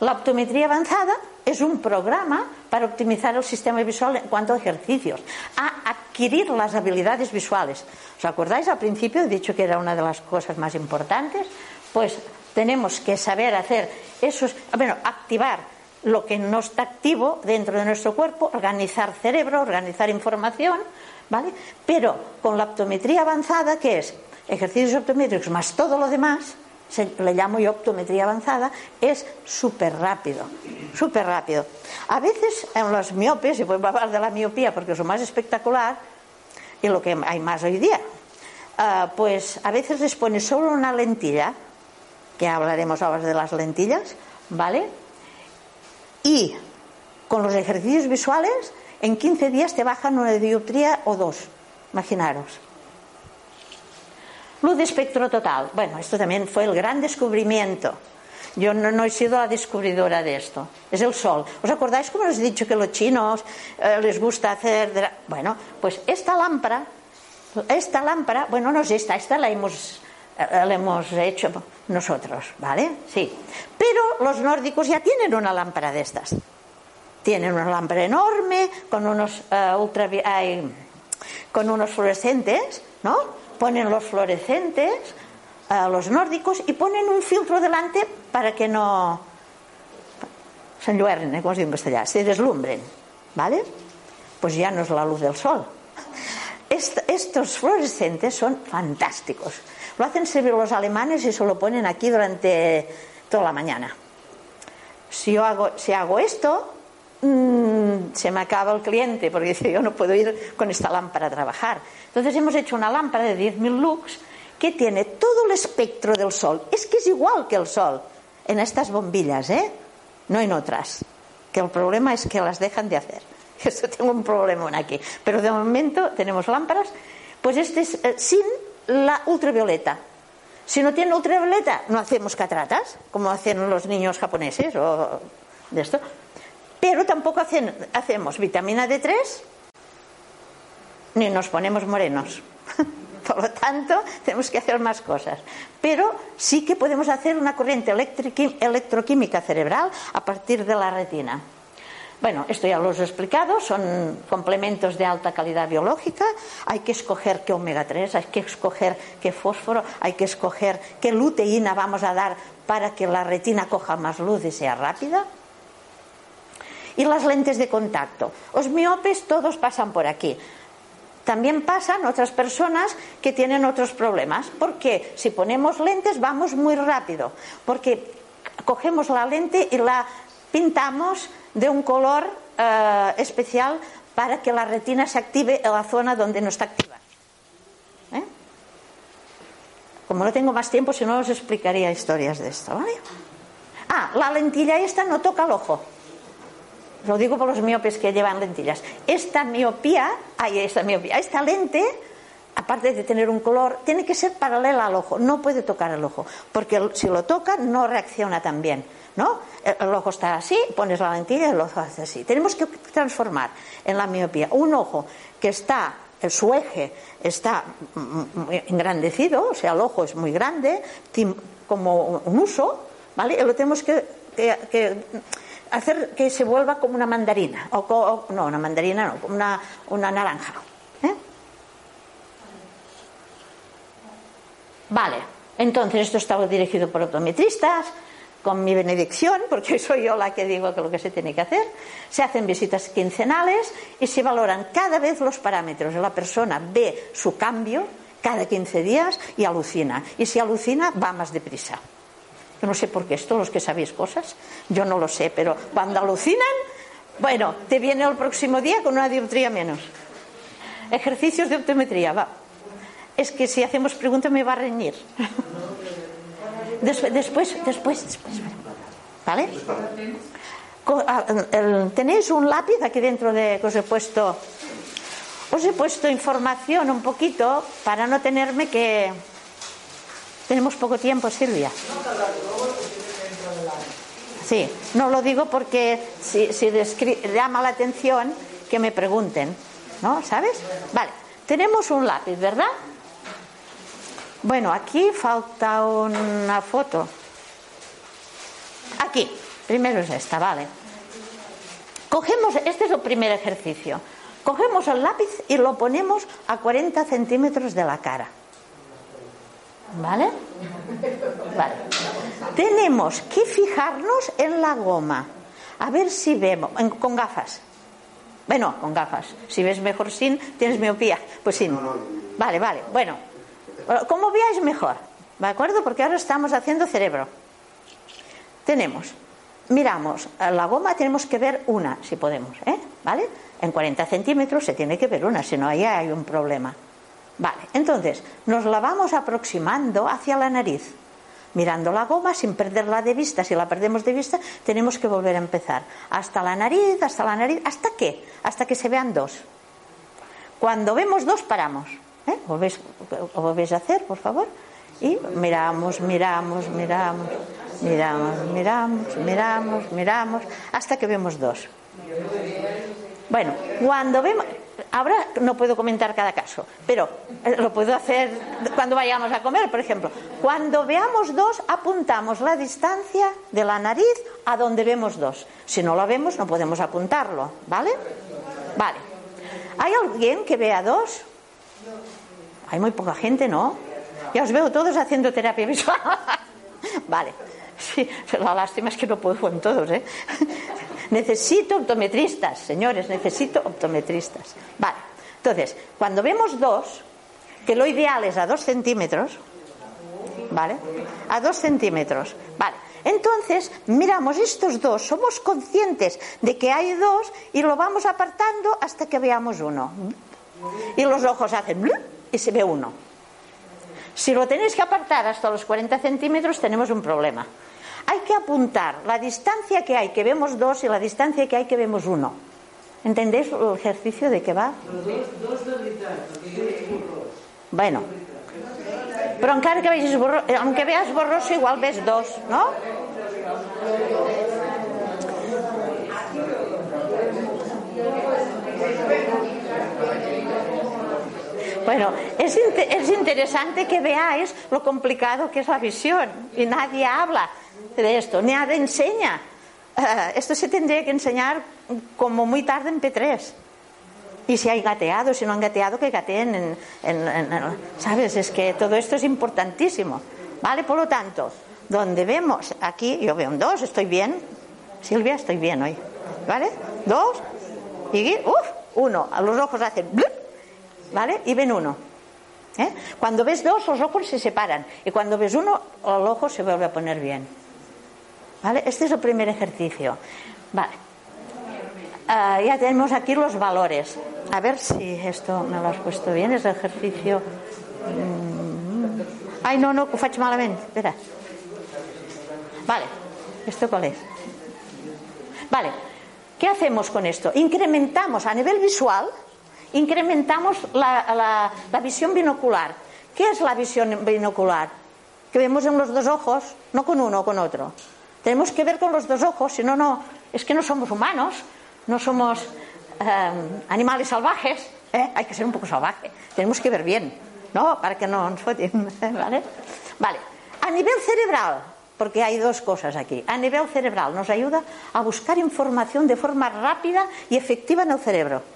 La optometría avanzada es un programa para optimizar el sistema visual en cuanto a ejercicios, a adquirir las habilidades visuales. ¿Os acordáis? Al principio he dicho que era una de las cosas más importantes. Pues tenemos que saber hacer esos, bueno, activar lo que no está activo dentro de nuestro cuerpo, organizar cerebro, organizar información, ¿vale? Pero con la optometría avanzada, que es ejercicios optométricos más todo lo demás, le llamo yo optometría avanzada, es súper rápido, súper rápido. A veces en los miopes, y podemos hablar de la miopía porque es lo más espectacular y lo que hay más hoy día, uh, pues a veces les pone solo una lentilla, que hablaremos ahora de las lentillas, ¿vale? Y con los ejercicios visuales, en 15 días te bajan una dioptría o dos. Imaginaros. Luz de espectro total. Bueno, esto también fue el gran descubrimiento. Yo no, he sido la descubridora de esto. Es el sol. ¿Os acordáis cómo os he dicho que los chinos eh, les gusta hacer... Bueno, pues esta lámpara, esta lámpara, bueno, no es esta, esta la hemos lo hemos hecho nosotros, ¿vale? Sí. Pero los nórdicos ya tienen una lámpara de estas. Tienen una lámpara enorme con unos uh, ultra, con unos fluorescentes, ¿no? Ponen los fluorescentes a los nórdicos y ponen un filtro delante para que no se enlluernen, como se dice en castellano, se deslumbren, ¿vale? Pues ya no es la luz del sol. Est estos fluorescentes son fantásticos lo hacen servir los alemanes y se lo ponen aquí durante toda la mañana. Si yo hago, si hago esto, mmm, se me acaba el cliente porque dice yo no puedo ir con esta lámpara a trabajar. Entonces hemos hecho una lámpara de 10.000 lux que tiene todo el espectro del sol. Es que es igual que el sol en estas bombillas, ¿eh? No en otras. Que el problema es que las dejan de hacer. Esto tengo un problema aquí. Pero de momento tenemos lámparas. Pues este es eh, sin la ultravioleta. Si no tiene ultravioleta, no hacemos cataratas, como hacen los niños japoneses o de esto. Pero tampoco hacemos vitamina D3 ni nos ponemos morenos. Por lo tanto, tenemos que hacer más cosas. Pero sí que podemos hacer una corriente electroquímica cerebral a partir de la retina. Bueno, esto ya lo he explicado, son complementos de alta calidad biológica, hay que escoger qué omega 3, hay que escoger qué fósforo, hay que escoger qué luteína vamos a dar para que la retina coja más luz y sea rápida. Y las lentes de contacto. Los miopes todos pasan por aquí. También pasan otras personas que tienen otros problemas, porque si ponemos lentes vamos muy rápido, porque cogemos la lente y la pintamos de un color eh, especial para que la retina se active en la zona donde no está activa. ¿Eh? Como no tengo más tiempo, si no os explicaría historias de esto. ¿vale? Ah, la lentilla esta no toca el ojo. Lo digo por los miopes que llevan lentillas. Esta miopía, ay, esta miopía, esta lente, aparte de tener un color, tiene que ser paralela al ojo. No puede tocar el ojo, porque si lo toca no reacciona tan bien. ¿No? El ojo está así, pones la lentilla y el ojo hace así. Tenemos que transformar en la miopía un ojo que está, su eje está engrandecido, o sea, el ojo es muy grande, como un uso, ¿vale? Y lo tenemos que, hacer que se vuelva como una mandarina, o, no, una mandarina no, como una, una naranja. ¿eh? Vale, entonces esto estaba dirigido por optometristas, con mi benedicción, porque soy yo la que digo que lo que se tiene que hacer, se hacen visitas quincenales y se valoran cada vez los parámetros. La persona ve su cambio cada 15 días y alucina. Y si alucina, va más deprisa. Yo no sé por qué esto, los que sabéis cosas, yo no lo sé, pero cuando alucinan, bueno, te viene el próximo día con una dioptría menos. Ejercicios de optometría, va. Es que si hacemos preguntas me va a reñir. después, después, después, ¿Vale? Ah, tenéis un lápiz aquí dentro de que os he puesto. Os he puesto información un poquito para no tenerme que. Tenemos poco tiempo, Silvia. Sí, no lo digo porque si, si llama la atención que me pregunten, ¿no? ¿Sabes? Vale, tenemos un lápiz, ¿verdad? Bueno, aquí falta una foto. Aquí, primero es esta, vale. Cogemos, este es el primer ejercicio. Cogemos el lápiz y lo ponemos a 40 centímetros de la cara. ¿Vale? Vale. Tenemos que fijarnos en la goma. A ver si vemos, con gafas. Bueno, con gafas. Si ves mejor sin, tienes miopía. Pues sin. Vale, vale. Bueno, como veáis mejor, ¿de acuerdo? Porque ahora estamos haciendo cerebro. Tenemos, miramos, la goma tenemos que ver una, si podemos, ¿eh? ¿Vale? En 40 centímetros se tiene que ver una, si no, ahí hay un problema. Vale, entonces nos la vamos aproximando hacia la nariz, mirando la goma sin perderla de vista. Si la perdemos de vista, tenemos que volver a empezar. Hasta la nariz, hasta la nariz, ¿hasta qué? Hasta que se vean dos. Cuando vemos dos, paramos. ¿Eh? ¿Volvéis, a hacer, por favor? Y miramos, miramos, miramos, miramos, miramos, miramos, miramos, hasta que vemos dos. Bueno, cuando vemos, ahora no puedo comentar cada caso, pero eh, lo puedo hacer cuando vayamos a comer, por ejemplo. Cuando veamos dos, apuntamos la distancia de la nariz a donde vemos dos. Si no lo vemos, no podemos apuntarlo, ¿vale? Vale. ¿Hay alguien que vea dos? Hay muy poca gente, ¿no? Ya os veo todos haciendo terapia visual. vale. Sí, la lástima es que no puedo con todos, ¿eh? necesito optometristas, señores, necesito optometristas. Vale. Entonces, cuando vemos dos, que lo ideal es a dos centímetros, ¿vale? A dos centímetros, ¿vale? Entonces, miramos estos dos, somos conscientes de que hay dos y lo vamos apartando hasta que veamos uno. Y los ojos hacen y se ve uno. Si lo tenéis que apartar hasta los 40 centímetros, tenemos un problema. Hay que apuntar la distancia que hay que vemos dos y la distancia que hay que vemos uno. ¿Entendéis el ejercicio de qué va? Bueno, pero aunque veas, borroso, aunque veas borroso, igual ves dos, ¿no? Bueno, es, es interesante que veáis lo complicado que es la visión y nadie habla de esto, nadie enseña eh, esto se tendría que enseñar como muy tarde en P3. Y si hay gateado, si no han gateado, que gateen en, ¿Sabes? Es que todo esto es importantísimo. ¿Vale? Por lo tanto, donde vemos aquí, yo veo un 2, estoy bien. Silvia, estoy bien hoy. ¿Vale? Dos. Y, uf, uno. A los ojos hacen. blup, ¿Vale? Y ven uno. ¿Eh? Cuando ves dos, los ojos se separan. Y cuando ves uno, el ojo se vuelve a poner bien. ¿Vale? Este es el primer ejercicio. Vale. Ah, ya tenemos aquí los valores. A ver si esto me lo has puesto bien. Es el ejercicio. Mm. Ay, no, no, que ho faig malament. Espera. Vale. ¿Esto cuál es? Vale. ¿Qué hacemos con esto? Incrementamos a nivel visual, incrementamos la, visión binocular. ¿Qué es la visión binocular? Que vemos en los dos ojos, no con uno o con otro. Tenemos que ver con los dos ojos, si no, no. Es que no somos humanos, no somos eh, animales salvajes. ¿eh? Hay que ser un poco salvaje. Tenemos que ver bien, ¿no? Para que no nos foten, ¿vale? Vale. A nivel cerebral, porque hay dos cosas aquí. A nivel cerebral nos ayuda a buscar información de forma rápida y efectiva en el cerebro.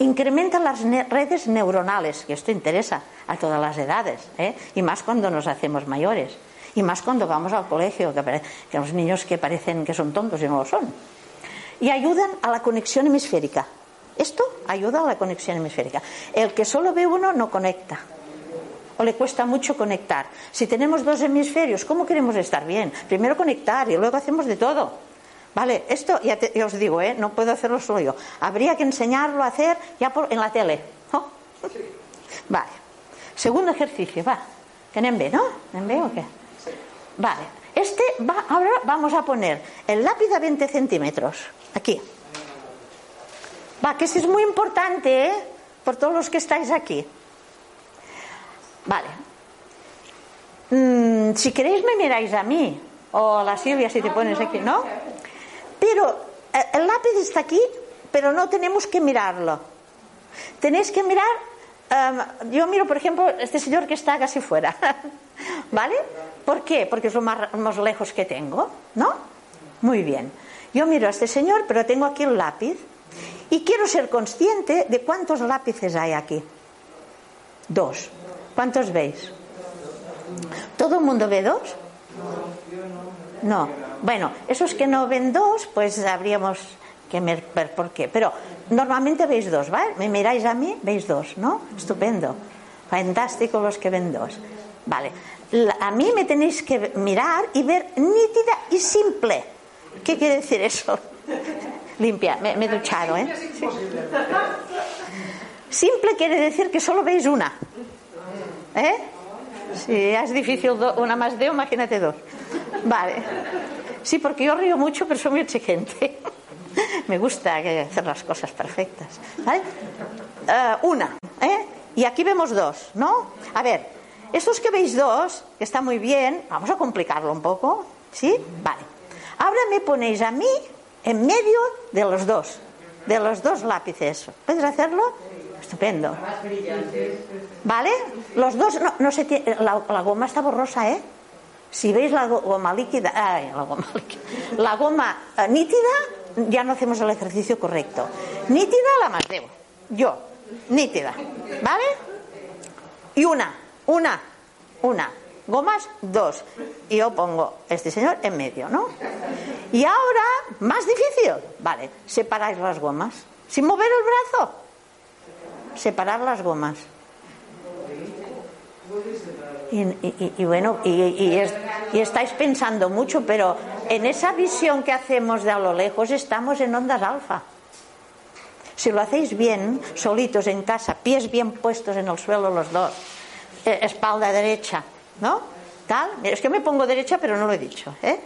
Incrementa las redes neuronales, que esto interesa a todas las edades, ¿eh? y más cuando nos hacemos mayores, y más cuando vamos al colegio, que, que los niños que parecen que son tontos y no lo son. Y ayudan a la conexión hemisférica. Esto ayuda a la conexión hemisférica. El que solo ve uno no conecta o le cuesta mucho conectar. Si tenemos dos hemisferios, ¿cómo queremos estar bien? Primero conectar y luego hacemos de todo. Vale, esto ya, te- ya os digo, ¿eh? no puedo hacerlo solo yo. Habría que enseñarlo a hacer ya por, en la tele. ¿no? Vale. Segundo ejercicio, va. Que bé, no? Anem bé o qué? Vale. Este va, ahora vamos a poner el lápiz a 20 centímetros. Aquí. Va, que este es muy importante, ¿eh? Por todos los que estáis aquí. Vale. Mm, si queréis me miráis a mí o a la Silvia si te pones aquí, ¿no? Pero eh, el lápiz está aquí, pero no tenemos que mirarlo. Tenéis que mirar, em, yo miro por ejemplo este señor que está casi fuera, ¿vale? ¿Por qué? Porque es lo más, más lejos que tengo, ¿no? Muy bien. Yo miro a este señor, pero tengo aquí el lápiz y quiero ser consciente de cuántos lápices hay aquí. Dos. ¿Cuántos veis? ¿Todo el mundo ve dos? No. Bueno, esos que no ven dos, pues habríamos que ver por qué. Pero normalmente veis dos, ¿vale? Me miráis a mí, veis dos, ¿no? Estupendo. Fantástico los que ven dos. Vale. A mí me tenéis que mirar y ver nítida y simple. ¿Qué quiere decir eso? Limpia, me, me he duchado, ¿eh? Simple quiere decir que solo veis una. ¿Eh? Si es difícil una más de, imagínate dos. Vale. Sí, porque yo río mucho, pero soy muy exigente. Me gusta hacer las cosas perfectas. ¿Vale? Eh, una. ¿eh? Y aquí vemos dos, ¿no? A ver, estos que veis dos, que está muy bien, vamos a complicarlo un poco. ¿Sí? Vale. Ahora me ponéis a mí en medio de los dos, de los dos lápices. ¿Puedes hacerlo? Estupendo. ¿Vale? Los dos, no, no se tiene- la, la goma está borrosa, ¿eh? Si veis la go- goma líquida, la goma líquida, la goma nítida, ya no hacemos el ejercicio correcto. Nítida la más debo. Yo, nítida. ¿Vale? Y una, una, una. Gomas, dos. Y yo pongo este señor en medio, ¿no? Y ahora, más difícil. Vale, separáis las gomas. Sin mover el brazo. Separar las gomas. Y, y- bueno, y, y estáis pensando mucho, pero en esa visión que hacemos de a lo lejos estamos en ondas alfa. Si lo hacéis bien, solitos en casa, pies bien puestos en el suelo los dos, eh, espalda derecha, ¿no? Tal. Es que me pongo derecha, pero no lo he dicho. ¿eh?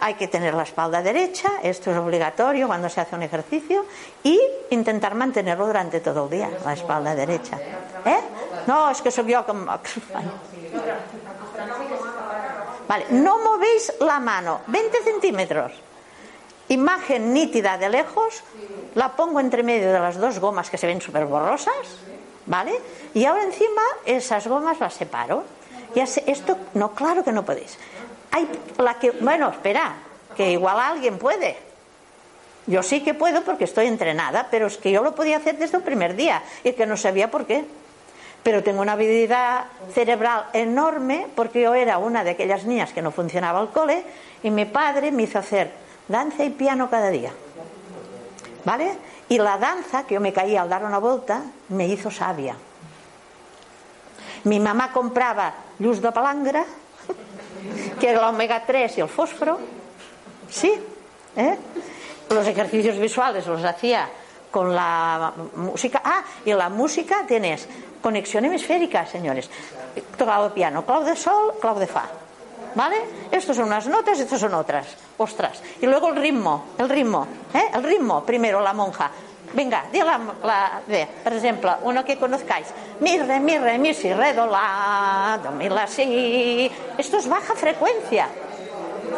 Hay que tener la espalda derecha, esto es obligatorio cuando se hace un ejercicio, y intentar mantenerlo durante todo el día, la espalda derecha. ¿eh? No, es que soy yo como... Vale, no movéis la mano, 20 centímetros. Imagen nítida de lejos, la pongo entre medio de las dos gomas que se ven súper borrosas, ¿vale? Y ahora encima esas gomas las separo. Sé, esto, no, claro que no podéis. Hay la que, bueno, espera, que igual alguien puede. Yo sí que puedo porque estoy entrenada, pero es que yo lo podía hacer desde el primer día y que no sabía por qué. Pero tengo una habilidad cerebral enorme porque yo era una de aquellas niñas que no funcionaba el cole y mi padre me hizo hacer danza y piano cada día. ¿Vale? Y la danza, que yo me caía al dar una vuelta, me hizo sabia. Mi mamá compraba luz de palangre, que era el omega 3 y el fósforo. Sí, ¿eh? Los ejercicios visuales los hacía con la música. Ah, y la música tienes conexión hemisférica, señores. Tocado de piano, clau de sol, clau de fa. ¿Vale? Estos son unas notas, estos son otras. Ostras. Y luego el ritmo, el ritmo. ¿eh? El ritmo, primero la monja. Venga, di la, la de, por ejemplo, uno que conozcáis. Mi, re, mi, re, mi, si, re, do, la, do, mi, la, si. Esto es baja frecuencia.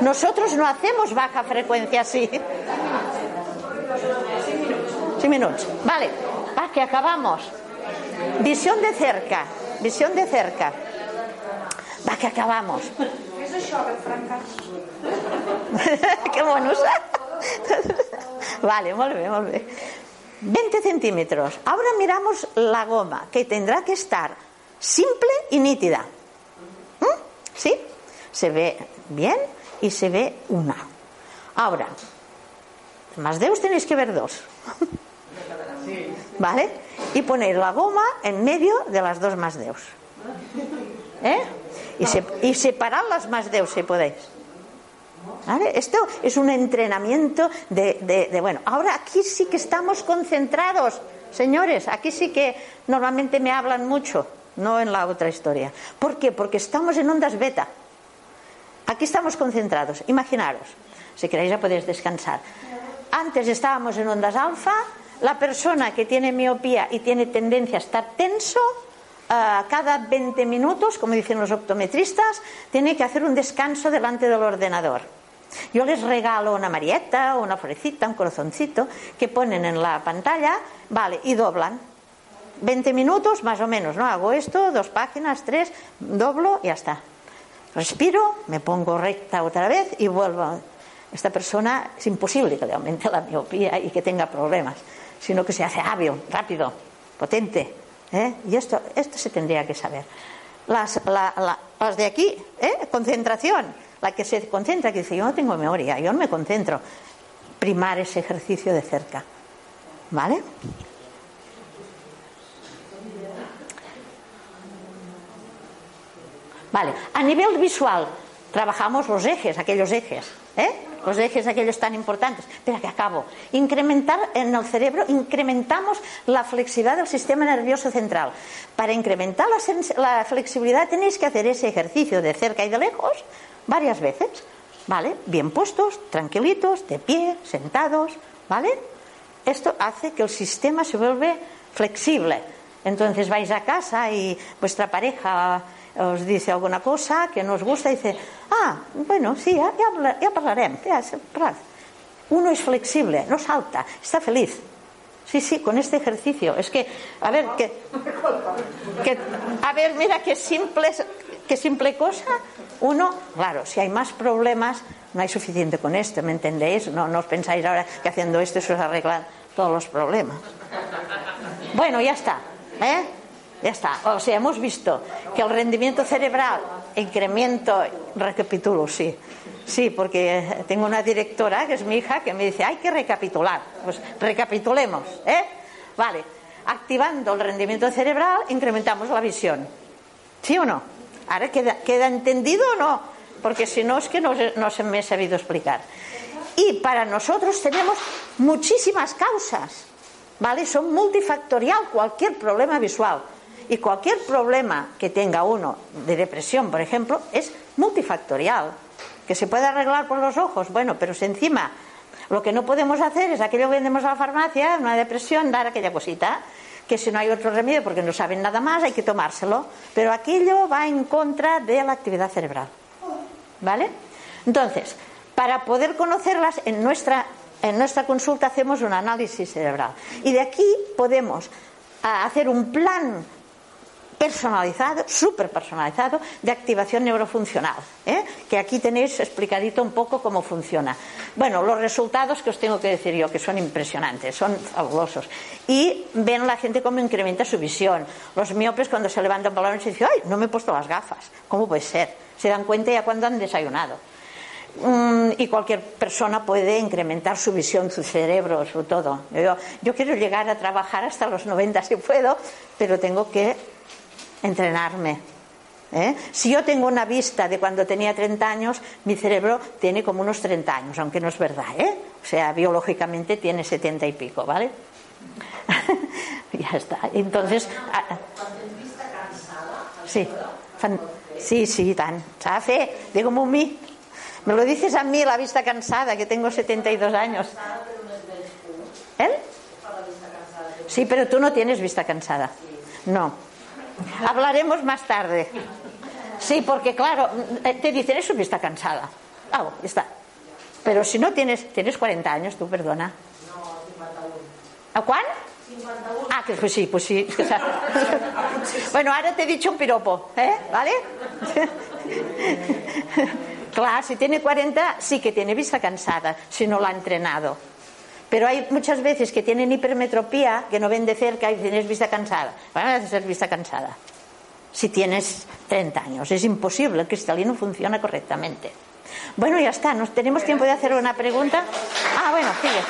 Nosotros no hacemos baja frecuencia así. Sí minutos. Vale, va, que acabamos. Visión de cerca, visión de cerca. Va, que acabamos. És això que et francàs. Qué bonus. Vale, molt bé, molt bé. 20 centímetros. Ahora miramos la goma, que tendrá que estar simple y nítida. ¿Mm? ¿Sí? Se ve bien y se ve una. Ahora, más dedos tenéis que ver dos. ¿Vale? Y poner la goma en medio de las dos más dedos. ¿Eh? Y, se- y separar las más dedos si podéis. ¿Vale? Esto es un entrenamiento de, de- de, bueno, ahora aquí sí que estamos concentrados, señores, aquí sí que normalmente me hablan mucho, no en la otra historia. ¿Por qué? Porque estamos en ondas beta. Aquí estamos concentrados. Imaginaros, si queréis ya podéis descansar. Antes estábamos en ondas alfa, la persona que tiene miopía y tiene tendencia a estar tenso, ah, cada 20 minutos, como dicen los optometristas, tiene que hacer un descanso delante del ordenador. Yo les regalo una marieta, una florecita, un corazoncito que ponen en la pantalla, vale, y doblan. 20 minutos más o menos, ¿no? Hago esto, dos páginas, tres, doblo y ya está. Respiro, me pongo recta otra vez y vuelvo. Esta persona es imposible que le aumente la miopía y que tenga problemas, sino que se hace hábil, rápido, potente. ¿eh? Y esto, esto se tendría que saber. Las, la- la- las de aquí, ¿eh? concentración, la que se concentra, que dice, yo no tengo memoria, yo no me concentro. Primar ese ejercicio de cerca. ¿Vale? Vale, a nivel visual, trabajamos los ejes, aquellos ejes, ¿eh? Los ejes aquellos tan importantes. Espera que acabo. Incrementar en el cerebro, incrementamos la flexibilidad del sistema nervioso central. Para incrementar la, la flexibilidad tenéis que hacer ese ejercicio de cerca y de lejos varias veces, ¿vale? Bien puestos, tranquilitos, de pie, sentados, ¿vale? Esto hace que el sistema se vuelve flexible. Entonces vais a casa y vuestra pareja os dice alguna cosa que no os gusta y dice, ah, bueno, sí, ya, ya, ya ya se- parad". Uno es flexible, no salta, está feliz. Sí, sí, con este ejercicio. Es que, a ver, que, que- a ver, mira qué simple, qué simple cosa. Uno, claro, si hay más problemas, no hay suficiente con esto, ¿me entendéis? No, no os pensáis ahora que haciendo esto se os arreglan todos los problemas. Bueno, ya está. ¿eh? Ya está. O sea, hemos visto que el rendimiento cerebral, incremento, recapitulo, sí. Sí, porque tengo una directora, que es mi hija, que me dice, hay que recapitular. Pues recapitulemos, ¿eh? Vale. Activando el rendimiento cerebral, incrementamos la visión. ¿Sí o no? Ahora queda, entendido o no, porque si no es que no se me he sabido explicar. Y para nosotros tenemos muchísimas causas, ¿vale? Son multifactorial cualquier problema visual. Y cualquier problema que tenga uno de depresión, por ejemplo, es multifactorial. Que se puede arreglar por los ojos, bueno, pero si encima lo que no podemos hacer es aquello que vendemos a la farmacia, una depresión, dar aquella cosita, que si no hay otro remedio porque no saben nada más, hay que tomárselo. Pero aquello va en contra de la actividad cerebral. ¿Vale? Entonces, para poder conocerlas en nuestra, en nuestra consulta hacemos un análisis cerebral. Y de aquí podemos ah, hacer un plan personalizado, súper personalizado, de activación neurofuncional. ¿eh? Que aquí tenéis explicadito un poco cómo funciona. Bueno, los resultados que os tengo que decir yo, que son impresionantes, son fabulosos. Y ven la gente cómo incrementa su visión. Los miopes cuando se levantan por la noche dicen, ay, no me he puesto las gafas. ¿Cómo puede ser? Se dan cuenta ya cuando han desayunado. Mm, y cualquier persona puede incrementar su visión, su cerebro, su todo. Yo, quiero llegar a trabajar hasta los 90 si puedo, pero tengo que entrenarme. ¿eh? Si yo tengo una vista de cuando tenía 30 años, mi cerebro tiene como unos 30 años, aunque no es verdad. ¿eh? O sea, biológicamente tiene 70 y pico, ¿vale? ya está. Entonces. cansada? Sí, sí, sí, tan. ¿Sabes? Digo, mí me lo dices a mí, la vista cansada, que tengo 72 años. ¿Él? Sí, pero tú no tienes vista cansada. No. Hablaremos más tarde. Sí, porque claro, te dicen eso vista cansada. Ah, está. Pero si no tienes, tienes 40 años, tú perdona. No, 51. ¿A cuál? 51. Ah, que pues sí, pues sí. bueno, ahora te he dicho un piropo, ¿eh? ¿Vale? Claro, si tiene 40 sí que tiene vista cansada, si no la ha entrenado. Pero hay muchas veces que tienen hipermetropía, que no ven de cerca y tienes vista cansada. Van a ser vista cansada. Si tienes 30 años, es imposible, el cristalino funciona correctamente. Bueno, ya está, ¿nos tenemos tiempo de hacer una pregunta? Ah, bueno, sigue,